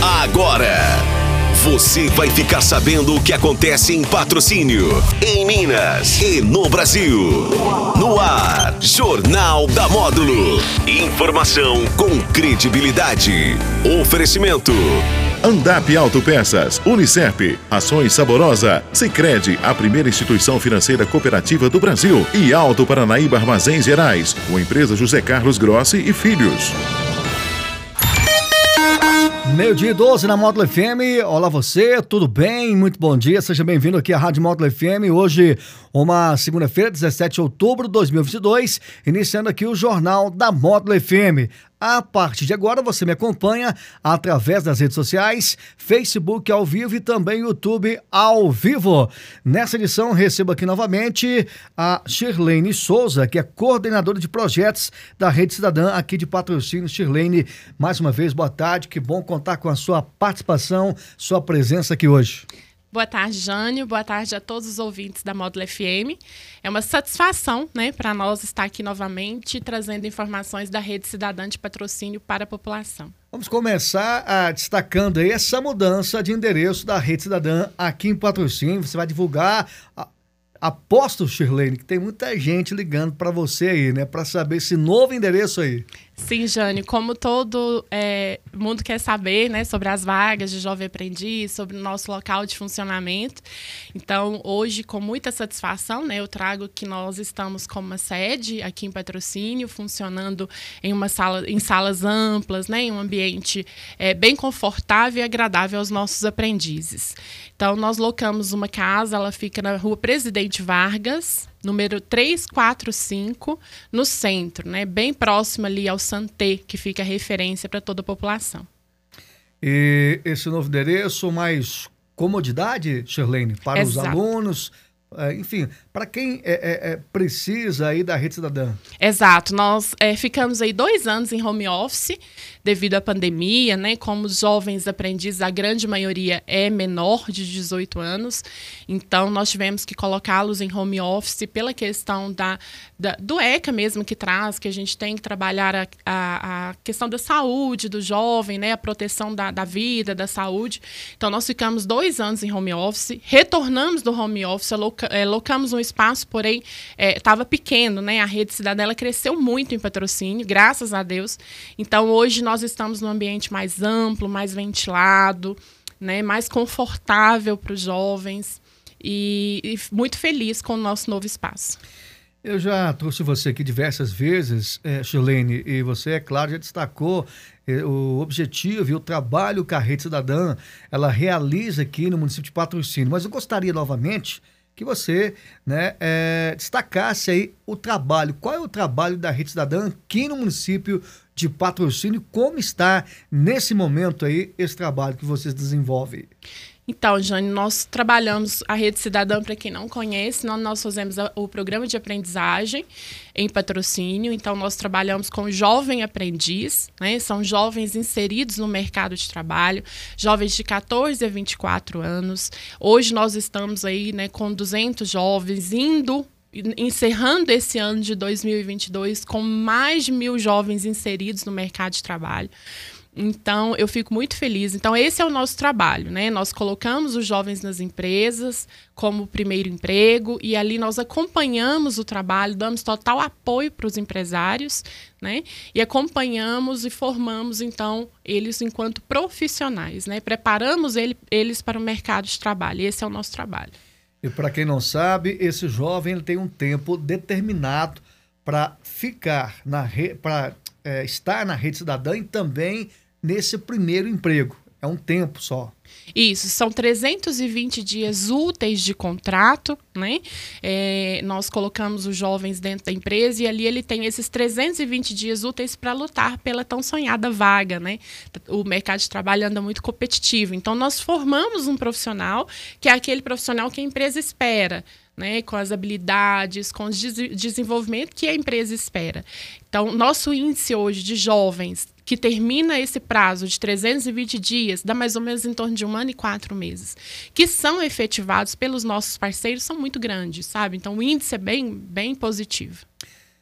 Agora, você vai ficar sabendo o que acontece em patrocínio, em Minas e no Brasil. No ar, Jornal da Módulo. Informação com credibilidade. Oferecimento. Andap Autopeças, Unicep, Ações Saborosa, Sicredi, a primeira instituição financeira cooperativa do Brasil e Alto Paranaíba Armazéns Gerais, com empresa José Carlos Grossi e Filhos. Meio dia 12 na Módulo FM. Olá você, tudo bem? Muito bom dia. Seja bem-vindo aqui à Rádio Módulo FM. Hoje, uma segunda-feira, 17 de outubro de 2022, iniciando aqui o Jornal da Módulo FM. A partir de agora, você me acompanha através das redes sociais, Facebook ao vivo e também YouTube ao vivo. Nessa edição, recebo aqui novamente a Shirlene Souza, que é coordenadora de projetos da Rede Cidadã aqui de patrocínio. Shirlene, mais uma vez, boa tarde. Que bom contar com a sua participação, sua presença aqui hoje. Boa tarde, Jânio. Boa tarde a todos os ouvintes da Módulo FM. É uma satisfação né, para nós estar aqui novamente trazendo informações da Rede Cidadã de Patrocínio para a população. Vamos começar a, destacando aí essa mudança de endereço da Rede Cidadã aqui em Patrocínio. Você vai divulgar. A... Aposto, Shirlene, que tem muita gente ligando para você aí, né? Para saber esse novo endereço aí. Sim, Jane, como todo é, mundo quer saber né, sobre as vagas de jovem aprendiz, sobre o nosso local de funcionamento. Então, hoje, com muita satisfação, né, eu trago que nós estamos com uma sede aqui em patrocínio, funcionando em uma sala, em salas amplas, né, em um ambiente é, bem confortável e agradável aos nossos aprendizes. Então, nós locamos uma casa, ela fica na rua Presidente Vargas, número 345, no centro, né? bem próximo ali ao Santé, que fica referência para toda a população. E esse novo endereço, mais comodidade, Sherlene, para Exato. os alunos, enfim, para quem é, é, é, precisa aí da rede cidadã. Exato, nós é, ficamos aí dois anos em home office devido à pandemia, né? Como jovens aprendizes, a grande maioria é menor de 18 anos, então nós tivemos que colocá-los em home office pela questão da, da, do ECA mesmo que traz, que a gente tem que trabalhar a, a, a questão da saúde do jovem, né? A proteção da, da vida, da saúde. Então nós ficamos dois anos em home office, retornamos do home office, é, locamos um espaço, porém estava é, pequeno, né? A rede cidadã cresceu muito em patrocínio, graças a Deus. Então hoje nós estamos num ambiente mais amplo, mais ventilado, né? Mais confortável para os jovens e, e muito feliz com o nosso novo espaço. Eu já trouxe você aqui diversas vezes, é, Chilene, e você, é claro, já destacou é, o objetivo e o trabalho que a Rede Cidadã ela realiza aqui no município de Patrocínio. Mas eu gostaria novamente que você né, é, destacasse aí o trabalho. Qual é o trabalho da Rede Cidadã aqui no município de Patrocínio? Como está nesse momento aí esse trabalho que vocês desenvolvem? Então, Jane, nós trabalhamos a Rede Cidadã, para quem não conhece, nós, fazemos o programa de aprendizagem em patrocínio. Então, nós trabalhamos com jovem aprendiz, né? São jovens inseridos no mercado de trabalho, jovens de 14 a 24 anos. Hoje nós estamos aí, né, com 200 jovens indo encerrando esse ano de 2022 com mais de mil jovens inseridos no mercado de trabalho. Então, eu fico muito feliz. Então, esse é o nosso trabalho, né? Nós colocamos os jovens nas empresas como primeiro emprego e ali nós acompanhamos o trabalho, damos total apoio para os empresários, né? E acompanhamos e formamos, então, eles enquanto profissionais, né? Preparamos ele, eles para o mercado de trabalho. Esse é o nosso trabalho. E para quem não sabe, esse jovem tem um tempo determinado para ficar na para é, estar na rede cidadã e também nesse primeiro emprego. É um tempo só. Isso, são 320 dias úteis de contrato, né? É, nós colocamos os jovens dentro da empresa e ali ele tem esses 320 dias úteis para lutar pela tão sonhada vaga, né? O mercado de trabalho anda muito competitivo. Então, nós formamos um profissional que é aquele profissional que a empresa espera. Né, com as habilidades, com o desenvolvimento que a empresa espera. Então, nosso índice hoje de jovens que termina esse prazo de 320 dias, dá mais ou menos em torno de um ano e quatro meses, que são efetivados pelos nossos parceiros, são muito grandes, sabe? Então o índice é bem, bem positivo.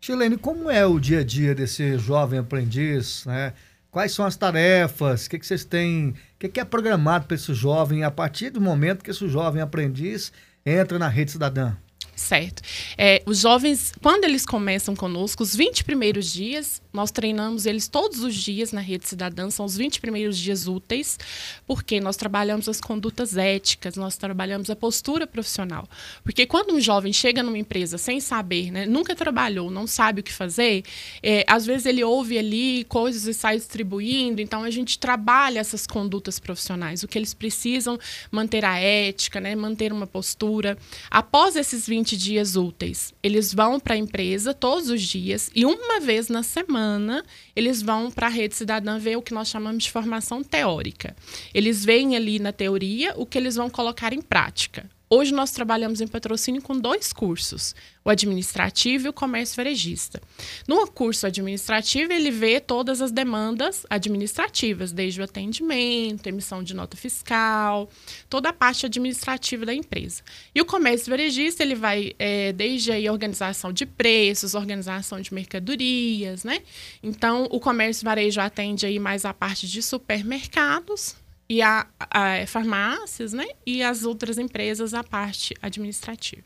Chilene, como é o dia a dia desse jovem aprendiz, né? Quais são as tarefas? O que, que vocês têm? O que, que é programado para esse jovem a partir do momento que esse jovem aprendiz entra na rede cidadã? Certo. É, os jovens, quando eles começam conosco, os 20 primeiros dias, nós treinamos eles todos os dias na Rede Cidadã, são os 20 primeiros dias úteis, porque nós trabalhamos as condutas éticas, nós trabalhamos a postura profissional. Porque quando um jovem chega numa empresa sem saber, né, nunca trabalhou, não sabe o que fazer, é, às vezes ele ouve ali coisas e sai distribuindo, então a gente trabalha essas condutas profissionais, o que eles precisam manter a ética, né, manter uma postura. Após esses 20 dias úteis, eles vão para a empresa todos os dias e uma vez na semana eles vão para a rede cidadã ver o que nós chamamos de formação teórica. Eles veem ali na teoria o que eles vão colocar em prática. Hoje nós trabalhamos em patrocínio com dois cursos, o administrativo e o comércio varejista. No curso administrativo, ele vê todas as demandas administrativas, desde o atendimento, emissão de nota fiscal, toda a parte administrativa da empresa. E o comércio varejista, ele vai é, desde a organização de preços, organização de mercadorias, né? Então, o comércio varejo atende aí mais a parte de supermercados, e a, a, farmácias, né? E as outras empresas a parte administrativa.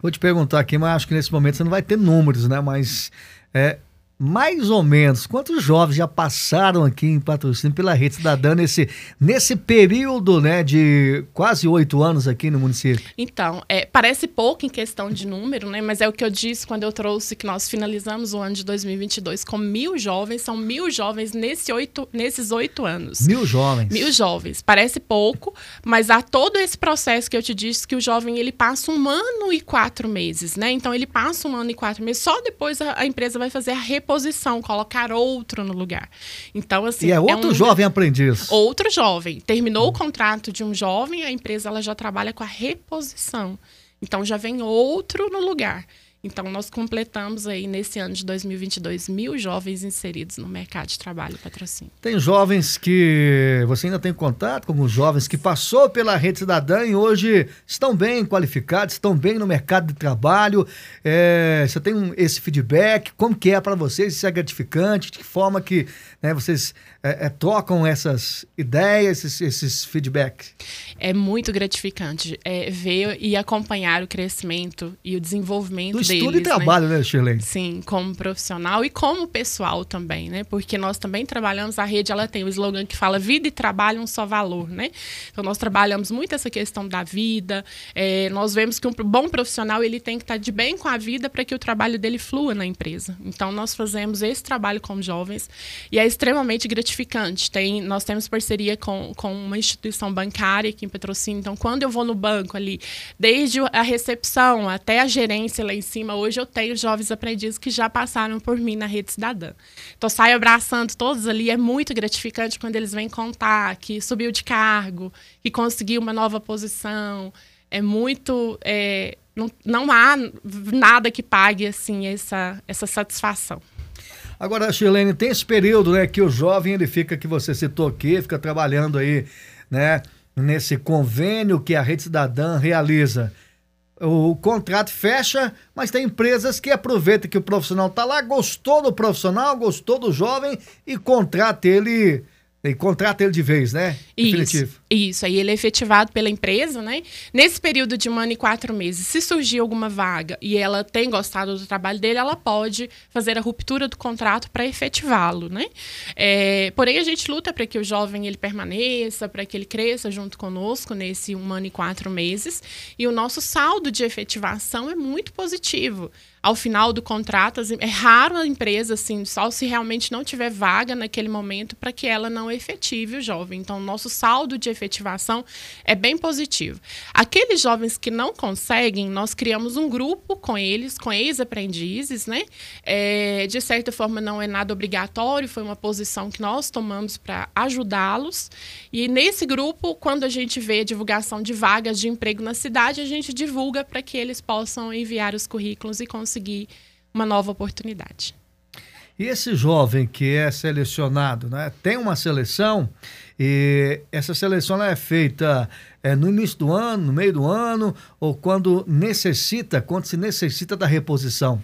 Vou te perguntar aqui, mas acho que nesse momento você não vai ter números, né? Mas é, mais ou menos, quantos jovens já passaram aqui em patrocínio pela Rede Cidadã nesse, nesse período né, de quase oito anos aqui no município? Então, é, parece pouco em questão de número, né, mas é o que eu disse quando eu trouxe que nós finalizamos o ano de 2022 com mil jovens, são mil jovens nesse oito, nesses oito anos. Mil jovens? Mil jovens. Parece pouco, mas há todo esse processo que eu te disse que o jovem ele passa um ano e quatro meses, né? Então, ele passa um ano e quatro meses, só depois a, a empresa vai fazer a reposição posição, colocar outro no lugar. Então, assim. E é outro é um, jovem aprendiz. Outro jovem. Terminou o contrato de um jovem, a empresa ela já trabalha com a reposição. Então já vem outro no lugar. Então, nós completamos aí nesse ano de 2022 mil jovens inseridos no mercado de trabalho patrocínio. Tem jovens que você ainda tem contato com alguns jovens que passou pela rede cidadã e hoje estão bem qualificados, estão bem no mercado de trabalho. É, você tem um, esse feedback? Como que é para vocês? Isso é gratificante? De que forma que né, vocês é, é, trocam essas ideias, esses, esses, feedbacks? É muito gratificante é, ver e acompanhar o crescimento e o desenvolvimento Deles. estudo e né? trabalho, né, Shirley? Sim, como profissional e como pessoal também, né? Porque nós também trabalhamos, a rede ela tem o um slogan que fala vida e trabalho um só valor, né? Então nós trabalhamos muito essa questão da vida, é, nós vemos que um bom profissional ele tem que estar de bem com a vida para que o trabalho dele flua na empresa. Então nós fazemos esse trabalho com jovens e é extremamente gratificante. Tem, nós temos parceria com, com uma instituição bancária aqui em Patrocínio. Então, quando eu vou no banco ali, desde a recepção até a gerência lá em cima, hoje eu tenho jovens aprendizes que já passaram por mim na rede cidadã. Então, saio abraçando todos ali. É muito gratificante quando eles vêm contar que subiu de cargo, que conseguiu uma nova posição. É muito. É, não, não há nada que pague assim essa, essa satisfação. Agora, Chilene, tem esse período, né, que o jovem ele fica, que você citou aqui, fica trabalhando aí, né, nesse convênio que a Rede Cidadã realiza. O contrato fecha, mas tem empresas que aproveitam que o profissional está lá, gostou do profissional, gostou do jovem e contrata ele e contrata ele de vez, né? Definitivo. Isso, isso. Aí ele é efetivado pela empresa, né? Nesse período de um ano e quatro meses, se surgir alguma vaga e ela tem gostado do trabalho dele, ela pode fazer a ruptura do contrato para efetivá-lo, né? É, porém, a gente luta para que o jovem ele permaneça, para que ele cresça junto conosco nesse um ano e quatro meses. E o nosso saldo de efetivação é muito positivo ao final do contrato, é raro a empresa, assim, só se realmente não tiver vaga naquele momento para que ela não efetive o jovem. Então, nosso saldo de efetivação é bem positivo. Aqueles jovens que não conseguem, nós criamos um grupo com eles, com ex-aprendizes, né? É, de certa forma, não é nada obrigatório, foi uma posição que nós tomamos para ajudá-los. E nesse grupo, quando a gente vê a divulgação de vagas de emprego na cidade, a gente divulga para que eles possam enviar os currículos e conseguir conseguir uma nova oportunidade. E esse jovem que é selecionado, né, tem uma seleção e essa seleção é feita é, no início do ano, no meio do ano ou quando necessita, quando se necessita da reposição?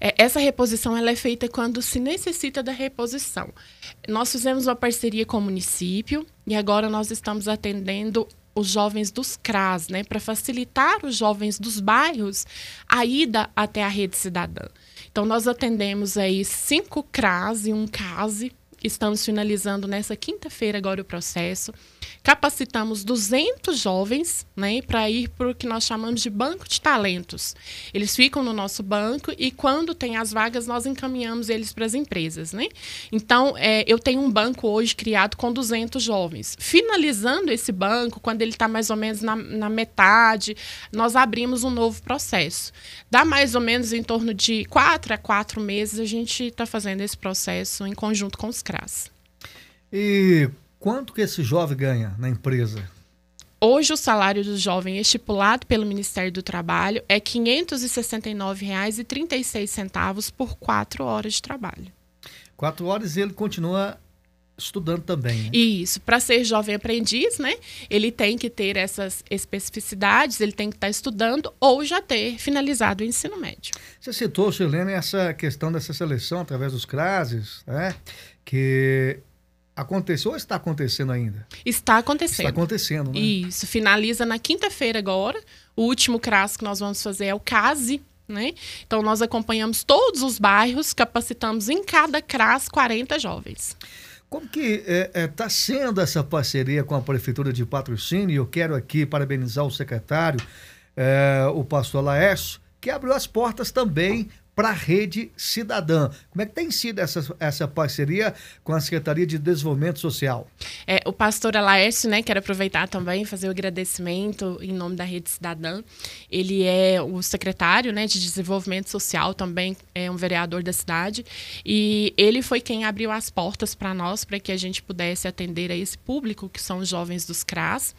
É, essa reposição ela é feita quando se necessita da reposição. Nós fizemos uma parceria com o município e agora nós estamos atendendo os jovens dos CRAS, né, para facilitar os jovens dos bairros a ida até a rede cidadã. Então, nós atendemos aí cinco CRAS e um CASE Estamos finalizando nessa quinta-feira agora o processo. Capacitamos 200 jovens né, para ir para o que nós chamamos de banco de talentos. Eles ficam no nosso banco e quando tem as vagas, nós encaminhamos eles para as empresas. Né? Então, é, eu tenho um banco hoje criado com 200 jovens. Finalizando esse banco, quando ele está mais ou menos na, na metade, nós abrimos um novo processo. Dá mais ou menos em torno de quatro a quatro meses, a gente está fazendo esse processo em conjunto com os CRAS. E quanto que esse jovem ganha na empresa? Hoje o salário do jovem estipulado pelo Ministério do Trabalho é R$ 569,36 por quatro horas de trabalho. Quatro horas e ele continua estudando também. Né? Isso, para ser jovem aprendiz, né? Ele tem que ter essas especificidades, ele tem que estar tá estudando ou já ter finalizado o ensino médio. Você citou, Chilene, essa questão dessa seleção através dos CRASES, né? Que aconteceu ou está acontecendo ainda? Está acontecendo. Está acontecendo, né? Isso, finaliza na quinta-feira agora. O último CRAS que nós vamos fazer é o CASE, né? Então, nós acompanhamos todos os bairros, capacitamos em cada CRAS 40 jovens. Como que está é, é, tá sendo essa parceria com a Prefeitura de Patrocínio? Eu quero aqui parabenizar o secretário, é, o pastor Laércio, que abriu as portas também para a Rede Cidadã. Como é que tem sido essa, essa parceria com a Secretaria de Desenvolvimento Social? É, o pastor Alaércio, né, quero aproveitar também fazer o agradecimento em nome da Rede Cidadã. Ele é o secretário né, de Desenvolvimento Social, também é um vereador da cidade, e ele foi quem abriu as portas para nós, para que a gente pudesse atender a esse público, que são os jovens dos CRAS.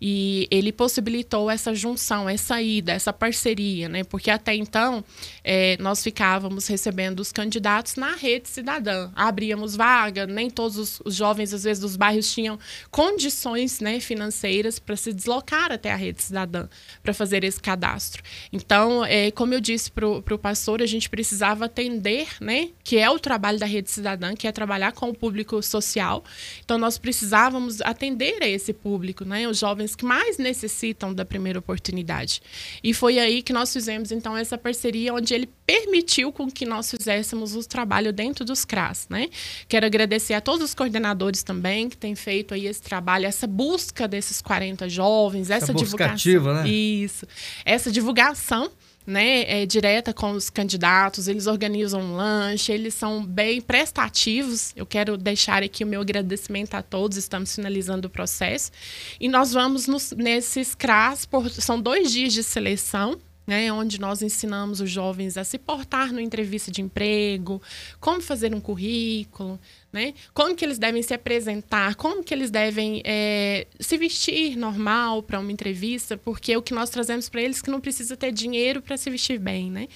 E ele possibilitou essa junção, essa ida, essa parceria, né? Porque até então é, nós ficávamos recebendo os candidatos na rede cidadã. Abríamos vaga, nem todos os, os jovens, às vezes, dos bairros tinham condições né, financeiras para se deslocar até a rede cidadã para fazer esse cadastro. Então, é, como eu disse para o pastor, a gente precisava atender, né? Que é o trabalho da rede cidadã, que é trabalhar com o público social. Então, nós precisávamos atender a esse público, né? Os jovens jovens que mais necessitam da primeira oportunidade. E foi aí que nós fizemos então essa parceria onde ele permitiu com que nós fizéssemos o trabalho dentro dos CRAS, né? Quero agradecer a todos os coordenadores também que têm feito aí esse trabalho, essa busca desses 40 jovens, essa, essa divulgação, ativa, né? Isso. Essa divulgação né, é, direta com os candidatos, eles organizam um lanche, eles são bem prestativos. Eu quero deixar aqui o meu agradecimento a todos, estamos finalizando o processo. E nós vamos nos, nesses CRAS, por, são dois dias de seleção, né, onde nós ensinamos os jovens a se portar no entrevista de emprego, como fazer um currículo, né, como que eles devem se apresentar, como que eles devem é, se vestir normal para uma entrevista, porque o que nós trazemos para eles é que não precisa ter dinheiro para se vestir bem, né,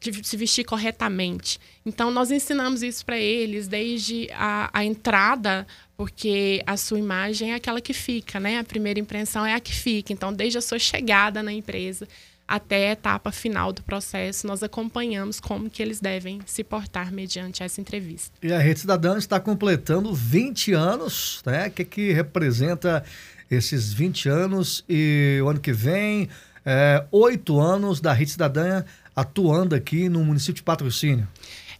de se vestir corretamente. Então, nós ensinamos isso para eles desde a, a entrada porque a sua imagem é aquela que fica, né? A primeira impressão é a que fica. Então, desde a sua chegada na empresa, até a etapa final do processo, nós acompanhamos como que eles devem se portar mediante essa entrevista. E a Rede Cidadã está completando 20 anos, né? O que, que representa esses 20 anos e o ano que vem, é, oito anos da Rede Cidadã atuando aqui no município de Patrocínio.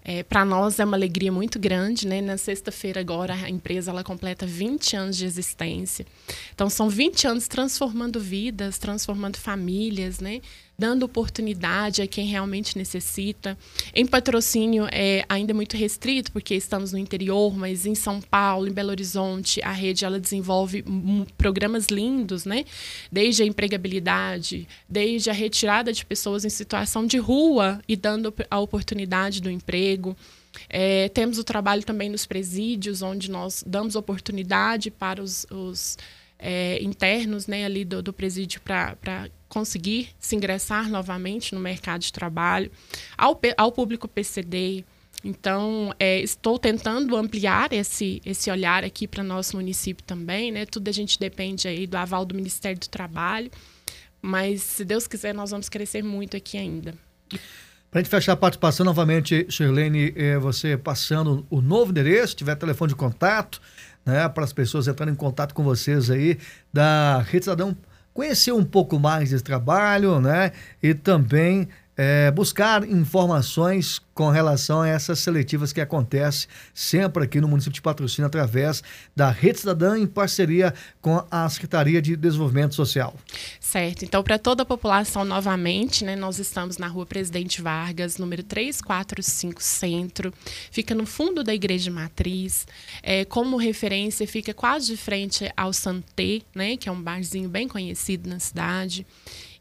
É, para nós é uma alegria muito grande, né? Na sexta-feira agora a empresa ela completa 20 anos de existência. Então são 20 anos transformando vidas, transformando famílias, né? Dando oportunidade a quem realmente necessita. Em patrocínio é ainda muito restrito, porque estamos no interior, mas em São Paulo, em Belo Horizonte, a rede ela desenvolve programas lindos, né? Desde a empregabilidade, desde a retirada de pessoas em situação de rua e dando a oportunidade do emprego. É, temos o trabalho também nos presídios, onde nós damos oportunidade para os, os é, internos né, ali do, do presídio para conseguir se ingressar novamente no mercado de trabalho, ao, ao público PCD. Então, é, estou tentando ampliar esse, esse olhar aqui para nosso município também, né? Tudo a gente depende aí do aval do Ministério do Trabalho, mas se Deus quiser, nós vamos crescer muito aqui ainda. Para a gente fechar a participação, novamente, Shirlene, eh, você passando o novo endereço, se tiver telefone de contato, né, para as pessoas entrarem em contato com vocês aí, da Rede Cidadão, conhecer um pouco mais desse trabalho, né, e também é, buscar informações com relação a essas seletivas que acontecem sempre aqui no município de Patrocínio através da Rede Cidadã em parceria com a Secretaria de Desenvolvimento Social. Certo. Então, para toda a população, novamente, né, nós estamos na rua Presidente Vargas, número 345 Centro. Fica no fundo da Igreja Matriz. É, como referência, fica quase de frente ao Santé, né, que é um barzinho bem conhecido na cidade.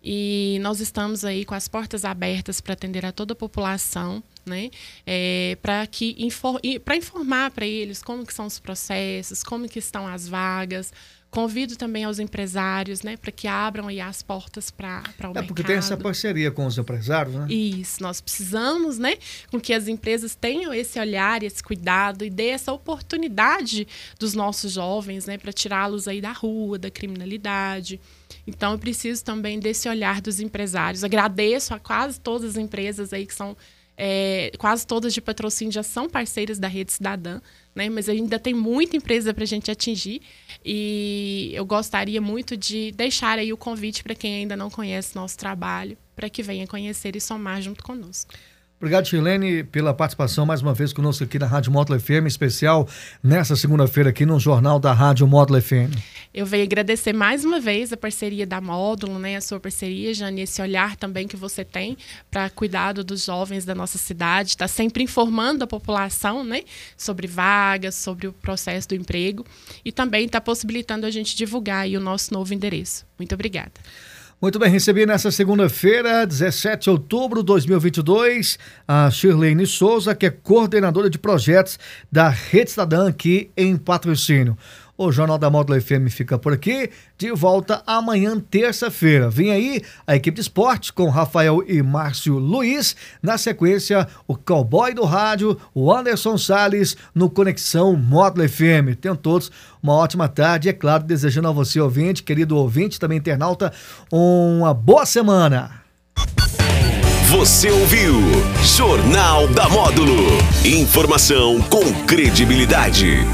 E nós estamos aí com as portas abertas para atender a toda a população, né? É, para que para informar para eles como que são os processos, como que estão as vagas. Convido também aos empresários, né, para que abram aí as portas para o é mercado. É porque tem essa parceria com os empresários, né? Isso, nós precisamos, né, com que as empresas tenham esse olhar, esse cuidado e dê essa oportunidade dos nossos jovens, né, para tirá-los aí da rua, da criminalidade. Então, eu preciso também desse olhar dos empresários. Agradeço a quase todas as empresas aí que são é, quase todas de patrocínio já são parceiras da Rede Cidadã, né? mas ainda tem muita empresa para a gente atingir. E eu gostaria muito de deixar aí o convite para quem ainda não conhece nosso trabalho, para que venha conhecer e somar junto conosco. Obrigado, Chilene, pela participação mais uma vez conosco aqui na Rádio Módulo FM, especial nessa segunda-feira aqui no Jornal da Rádio Módulo FM. Eu venho agradecer mais uma vez a parceria da Módulo, né, a sua parceria, Jane, esse olhar também que você tem para cuidado dos jovens da nossa cidade, está sempre informando a população, né, sobre vagas, sobre o processo do emprego e também está possibilitando a gente divulgar o nosso novo endereço. Muito obrigada. Muito bem, recebi nessa segunda-feira, 17 de outubro de 2022, a Shirlene Souza, que é coordenadora de projetos da Rede Cidadã aqui em patrocínio. O Jornal da Módulo FM fica por aqui. De volta amanhã, terça-feira. Vem aí a equipe de esporte com Rafael e Márcio Luiz. Na sequência, o cowboy do rádio, o Anderson Sales, no Conexão Módulo FM. Tenham todos uma ótima tarde. É claro, desejando a você, ouvinte, querido ouvinte, também internauta, uma boa semana. Você ouviu Jornal da Módulo. Informação com credibilidade.